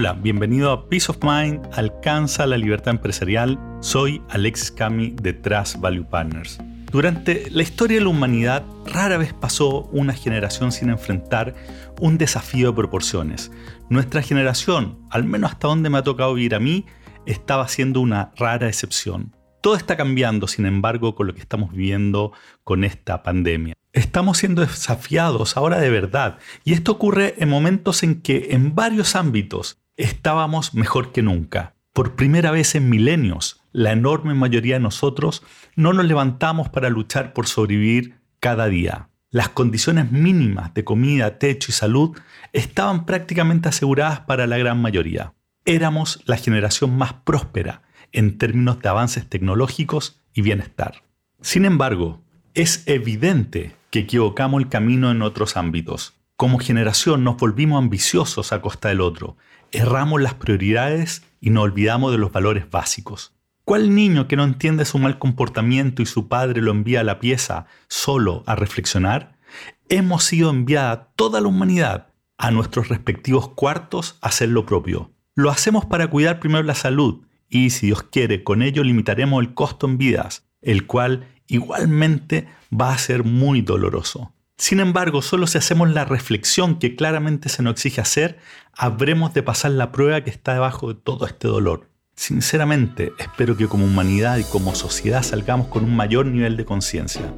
Hola, bienvenido a Peace of Mind, alcanza la libertad empresarial. Soy Alexis Cami de Trust Value Partners. Durante la historia de la humanidad, rara vez pasó una generación sin enfrentar un desafío de proporciones. Nuestra generación, al menos hasta donde me ha tocado vivir a mí, estaba siendo una rara excepción. Todo está cambiando, sin embargo, con lo que estamos viviendo con esta pandemia. Estamos siendo desafiados ahora de verdad y esto ocurre en momentos en que en varios ámbitos estábamos mejor que nunca. Por primera vez en milenios, la enorme mayoría de nosotros no nos levantamos para luchar por sobrevivir cada día. Las condiciones mínimas de comida, techo y salud estaban prácticamente aseguradas para la gran mayoría. Éramos la generación más próspera en términos de avances tecnológicos y bienestar. Sin embargo, es evidente que equivocamos el camino en otros ámbitos. Como generación nos volvimos ambiciosos a costa del otro, erramos las prioridades y nos olvidamos de los valores básicos. ¿Cuál niño que no entiende su mal comportamiento y su padre lo envía a la pieza solo a reflexionar? Hemos sido enviada toda la humanidad a nuestros respectivos cuartos a hacer lo propio. Lo hacemos para cuidar primero la salud y, si Dios quiere, con ello limitaremos el costo en vidas, el cual igualmente va a ser muy doloroso. Sin embargo, solo si hacemos la reflexión que claramente se nos exige hacer, habremos de pasar la prueba que está debajo de todo este dolor. Sinceramente, espero que como humanidad y como sociedad salgamos con un mayor nivel de conciencia.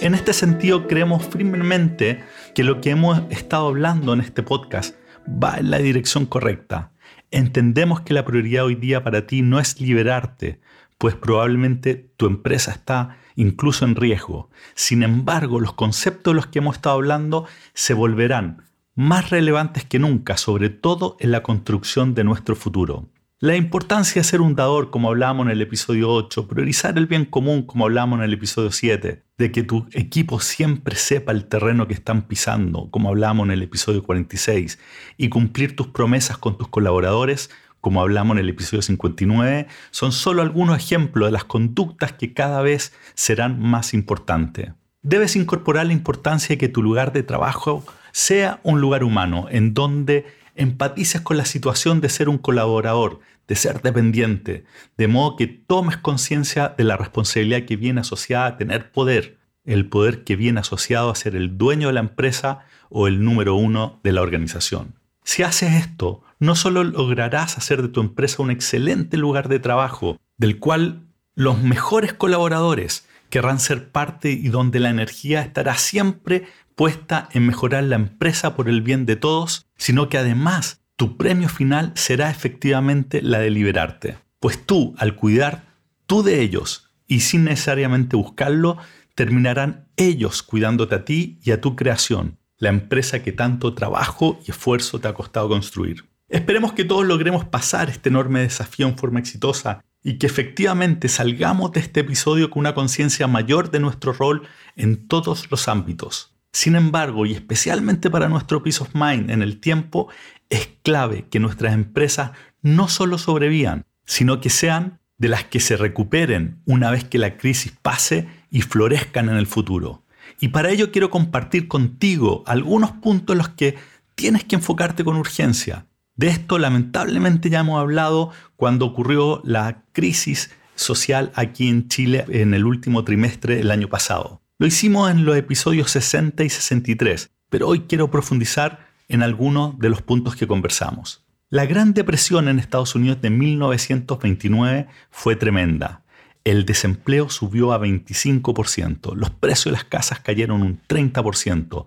En este sentido, creemos firmemente que lo que hemos estado hablando en este podcast va en la dirección correcta. Entendemos que la prioridad hoy día para ti no es liberarte, pues probablemente tu empresa está incluso en riesgo. Sin embargo, los conceptos de los que hemos estado hablando se volverán más relevantes que nunca, sobre todo en la construcción de nuestro futuro. La importancia de ser un dador, como hablábamos en el episodio 8, priorizar el bien común, como hablábamos en el episodio 7, de que tu equipo siempre sepa el terreno que están pisando, como hablábamos en el episodio 46, y cumplir tus promesas con tus colaboradores, como hablamos en el episodio 59, son solo algunos ejemplos de las conductas que cada vez serán más importantes. Debes incorporar la importancia de que tu lugar de trabajo sea un lugar humano en donde empatices con la situación de ser un colaborador, de ser dependiente, de modo que tomes conciencia de la responsabilidad que viene asociada a tener poder, el poder que viene asociado a ser el dueño de la empresa o el número uno de la organización. Si haces esto, no solo lograrás hacer de tu empresa un excelente lugar de trabajo, del cual los mejores colaboradores querrán ser parte y donde la energía estará siempre puesta en mejorar la empresa por el bien de todos, sino que además tu premio final será efectivamente la de liberarte. Pues tú, al cuidar tú de ellos y sin necesariamente buscarlo, terminarán ellos cuidándote a ti y a tu creación, la empresa que tanto trabajo y esfuerzo te ha costado construir. Esperemos que todos logremos pasar este enorme desafío en forma exitosa y que efectivamente salgamos de este episodio con una conciencia mayor de nuestro rol en todos los ámbitos. Sin embargo, y especialmente para nuestro peace of mind en el tiempo, es clave que nuestras empresas no solo sobrevivan, sino que sean de las que se recuperen una vez que la crisis pase y florezcan en el futuro. Y para ello quiero compartir contigo algunos puntos en los que tienes que enfocarte con urgencia. De esto lamentablemente ya hemos hablado cuando ocurrió la crisis social aquí en Chile en el último trimestre del año pasado. Lo hicimos en los episodios 60 y 63, pero hoy quiero profundizar en algunos de los puntos que conversamos. La Gran Depresión en Estados Unidos de 1929 fue tremenda. El desempleo subió a 25%, los precios de las casas cayeron un 30%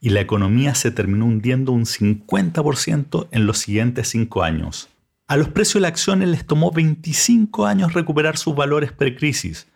y la economía se terminó hundiendo un 50% en los siguientes cinco años. A los precios de las acciones les tomó 25 años recuperar sus valores precrisis,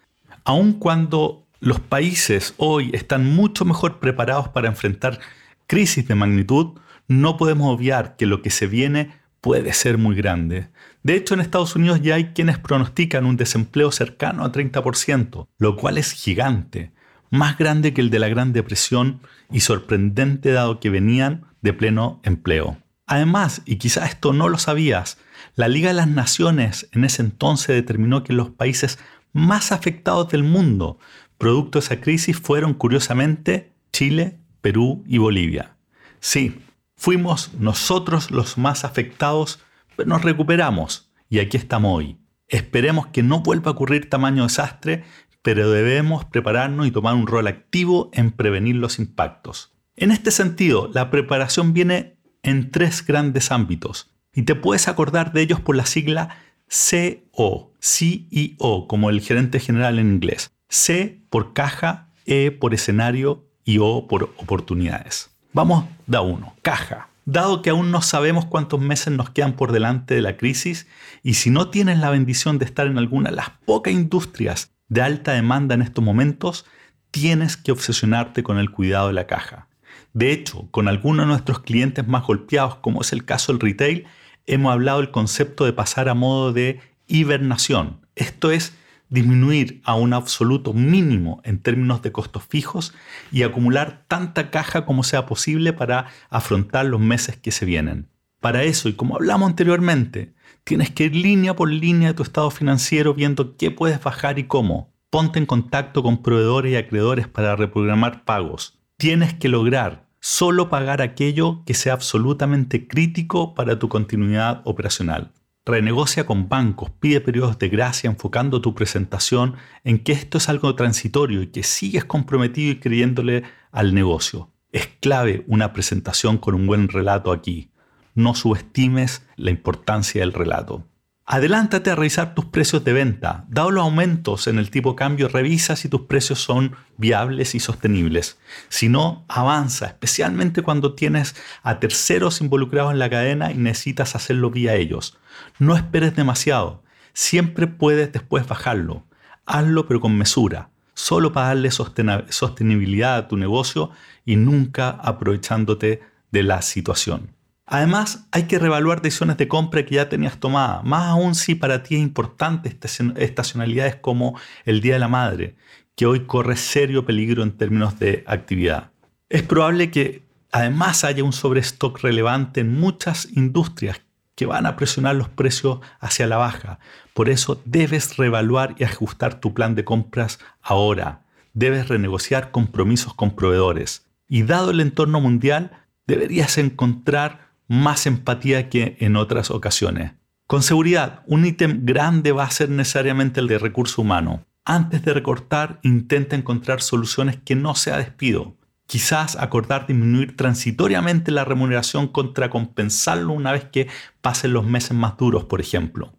aun cuando los países hoy están mucho mejor preparados para enfrentar crisis de magnitud, no podemos obviar que lo que se viene puede ser muy grande. De hecho, en Estados Unidos ya hay quienes pronostican un desempleo cercano a 30%, lo cual es gigante más grande que el de la Gran Depresión y sorprendente dado que venían de pleno empleo. Además, y quizás esto no lo sabías, la Liga de las Naciones en ese entonces determinó que los países más afectados del mundo, producto de esa crisis, fueron curiosamente Chile, Perú y Bolivia. Sí, Fuimos nosotros los más afectados, pero nos recuperamos y aquí estamos hoy. Esperemos que no vuelva a ocurrir tamaño desastre, pero debemos prepararnos y tomar un rol activo en prevenir los impactos. En este sentido, la preparación viene en tres grandes ámbitos y te puedes acordar de ellos por la sigla CO, CEO, como el gerente general en inglés. C por caja, E por escenario y O por oportunidades. Vamos da uno, caja. Dado que aún no sabemos cuántos meses nos quedan por delante de la crisis y si no tienes la bendición de estar en alguna de las pocas industrias de alta demanda en estos momentos, tienes que obsesionarte con el cuidado de la caja. De hecho, con algunos de nuestros clientes más golpeados, como es el caso del retail, hemos hablado del concepto de pasar a modo de hibernación. Esto es disminuir a un absoluto mínimo en términos de costos fijos y acumular tanta caja como sea posible para afrontar los meses que se vienen. Para eso, y como hablamos anteriormente, tienes que ir línea por línea de tu estado financiero viendo qué puedes bajar y cómo. Ponte en contacto con proveedores y acreedores para reprogramar pagos. Tienes que lograr solo pagar aquello que sea absolutamente crítico para tu continuidad operacional. Renegocia con bancos, pide periodos de gracia enfocando tu presentación en que esto es algo transitorio y que sigues comprometido y creyéndole al negocio. Es clave una presentación con un buen relato aquí. No subestimes la importancia del relato. Adelántate a revisar tus precios de venta. Dado los aumentos en el tipo de cambio, revisa si tus precios son viables y sostenibles. Si no, avanza, especialmente cuando tienes a terceros involucrados en la cadena y necesitas hacerlo vía ellos. No esperes demasiado. Siempre puedes después bajarlo. Hazlo pero con mesura, solo para darle sostenibilidad a tu negocio y nunca aprovechándote de la situación. Además, hay que reevaluar decisiones de compra que ya tenías tomadas, más aún si para ti es importante estacionalidades como el Día de la Madre, que hoy corre serio peligro en términos de actividad. Es probable que además haya un sobrestock relevante en muchas industrias que van a presionar los precios hacia la baja. Por eso debes reevaluar y ajustar tu plan de compras ahora. Debes renegociar compromisos con proveedores. Y dado el entorno mundial, deberías encontrar más empatía que en otras ocasiones. Con seguridad, un ítem grande va a ser necesariamente el de recurso humano. Antes de recortar, intenta encontrar soluciones que no sea despido. Quizás acordar disminuir transitoriamente la remuneración contra compensarlo una vez que pasen los meses más duros, por ejemplo.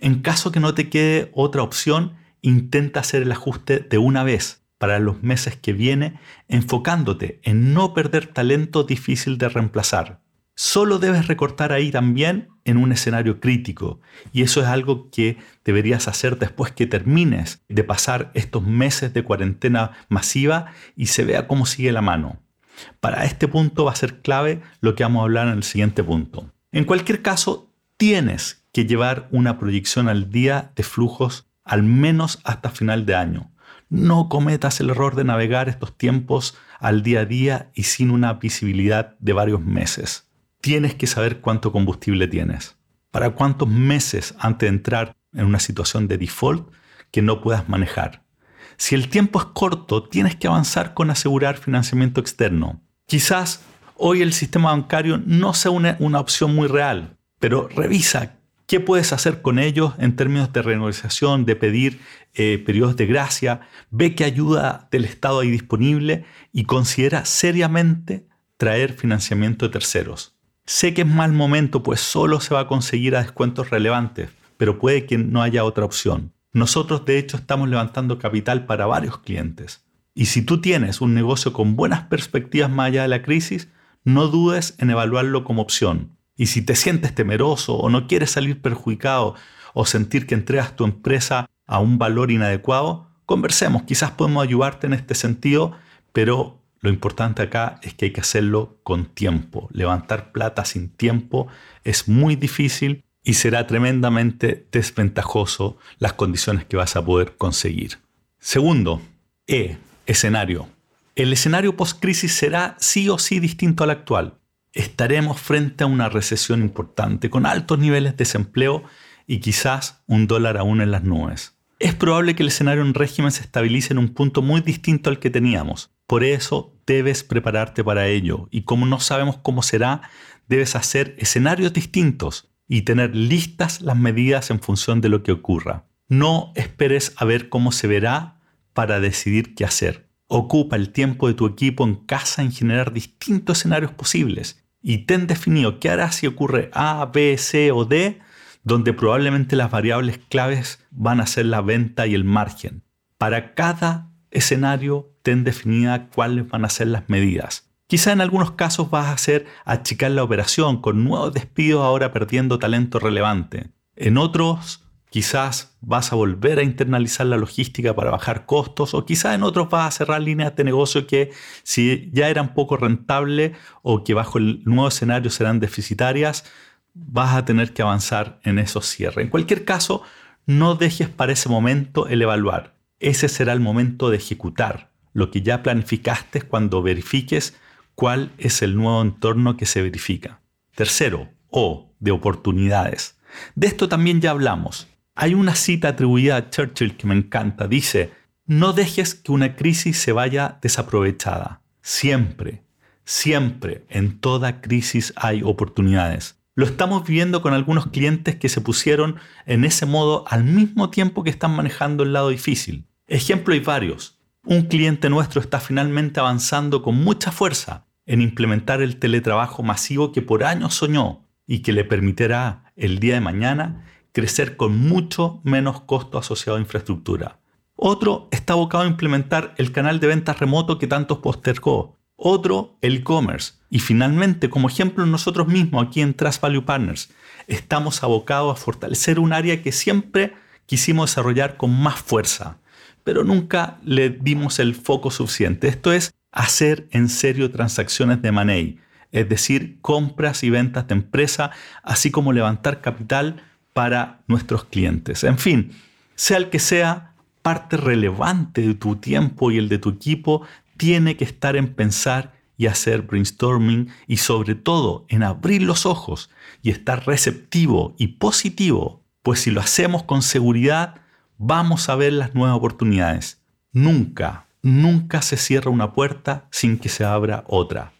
En caso que no te quede otra opción, intenta hacer el ajuste de una vez para los meses que viene, enfocándote en no perder talento difícil de reemplazar solo debes recortar ahí también en un escenario crítico. Y eso es algo que deberías hacer después que termines de pasar estos meses de cuarentena masiva y se vea cómo sigue la mano. Para este punto va a ser clave lo que vamos a hablar en el siguiente punto. En cualquier caso, tienes que llevar una proyección al día de flujos al menos hasta final de año. No cometas el error de navegar estos tiempos al día a día y sin una visibilidad de varios meses tienes que saber cuánto combustible tienes. Para cuántos meses antes de entrar en una situación de default que no puedas manejar. Si el tiempo es corto, tienes que avanzar con asegurar financiamiento externo. Quizás hoy el sistema bancario no sea una, opción muy real, pero revisa qué puedes hacer con ellos en términos de renegociación, de pedir eh, periodos de gracia, ve qué ayuda del Estado hay disponible y considera seriamente traer financiamiento de terceros. Sé que es mal momento, pues solo se va a conseguir a descuentos relevantes, pero puede que no haya otra opción. Nosotros de hecho estamos levantando capital para varios clientes. Y si tú tienes un negocio con buenas perspectivas más allá de la crisis, no dudes en evaluarlo como opción. Y si te sientes temeroso o no quieres salir perjudicado o sentir que entregas tu empresa a un valor inadecuado, conversemos, quizás podemos ayudarte en este sentido, pero lo importante acá es que hay que hacerlo con tiempo. Levantar plata sin tiempo es muy difícil y será tremendamente desventajoso las condiciones que vas a poder conseguir. Segundo, E, escenario. El escenario post-crisis será sí o sí distinto al actual. Estaremos frente a una recesión importante, con altos niveles de desempleo y quizás un dólar aún en las nubes. Es probable que el escenario en régimen se estabilice en un punto muy distinto al que teníamos, por eso debes prepararte para ello y como no sabemos cómo será, debes hacer escenarios distintos y tener listas las medidas en función de lo que ocurra. No esperes a ver cómo se verá para decidir qué hacer. Ocupa el tiempo de tu equipo en casa en generar distintos escenarios posibles y ten definido qué harás si ocurre A, B, C o D, donde probablemente las variables claves van a ser la venta y el margen. Para cada escenario, ten definida cuáles van a ser las medidas. Quizá en algunos casos vas a hacer achicar la operación con nuevos despidos ahora perdiendo talento relevante. En otros, quizás vas a volver a internalizar la logística para bajar costos o quizás en otros vas a cerrar líneas de negocio que si ya eran poco rentables o que bajo el nuevo escenario serán deficitarias, vas a tener que avanzar en esos cierres. En cualquier caso, no dejes para ese momento el evaluar. Ese será el momento de ejecutar lo que ya planificaste cuando verifiques cuál es el nuevo entorno que se verifica. Tercero, O, de oportunidades. De esto también ya hablamos. Hay una cita atribuida a Churchill que me encanta. Dice, no dejes que una crisis se vaya desaprovechada. Siempre, siempre, en toda crisis hay oportunidades. Lo estamos viendo con algunos clientes que se pusieron en ese modo al mismo tiempo que están manejando el lado difícil. Ejemplo hay varios. Un cliente nuestro está finalmente avanzando con mucha fuerza en implementar el teletrabajo masivo que por años soñó y que le permitirá el día de mañana crecer con mucho menos costo asociado a infraestructura. Otro está abocado a implementar el canal de ventas remoto que tanto postergó. Otro, el e-commerce. Y finalmente, como ejemplo, nosotros mismos aquí en Trust Value Partners estamos abocados a fortalecer un área que siempre quisimos desarrollar con más fuerza, pero nunca le dimos el foco suficiente. Esto es hacer en serio transacciones de money, es decir, compras y ventas de empresa, así como levantar capital para nuestros clientes. En fin, sea el que sea, parte relevante de tu tiempo y el de tu equipo tiene que estar en pensar y hacer brainstorming y sobre todo en abrir los ojos y estar receptivo y positivo, pues si lo hacemos con seguridad, vamos a ver las nuevas oportunidades. Nunca, nunca se cierra una puerta sin que se abra otra.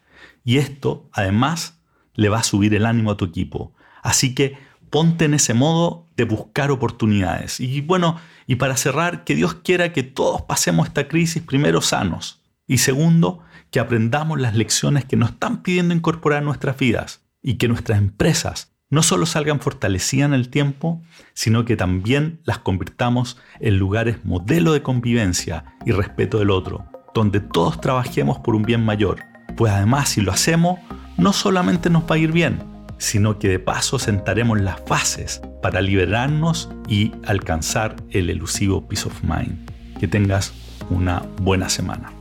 Y esto, además, le va a subir el ánimo a tu equipo. Así que ponte en ese modo de buscar oportunidades. Y bueno, y para cerrar, que Dios quiera que todos pasemos esta crisis primero sanos. Y segundo, que aprendamos las lecciones que nos están pidiendo incorporar en nuestras vidas. Y que nuestras empresas no solo salgan fortalecidas en el tiempo, sino que también las convirtamos en lugares modelo de convivencia y respeto del otro, donde todos trabajemos por un bien mayor. Pues además si lo hacemos, no solamente nos va a ir bien, sino que de paso sentaremos las bases para liberarnos y alcanzar el elusivo peace of mind. Que tengas una buena semana.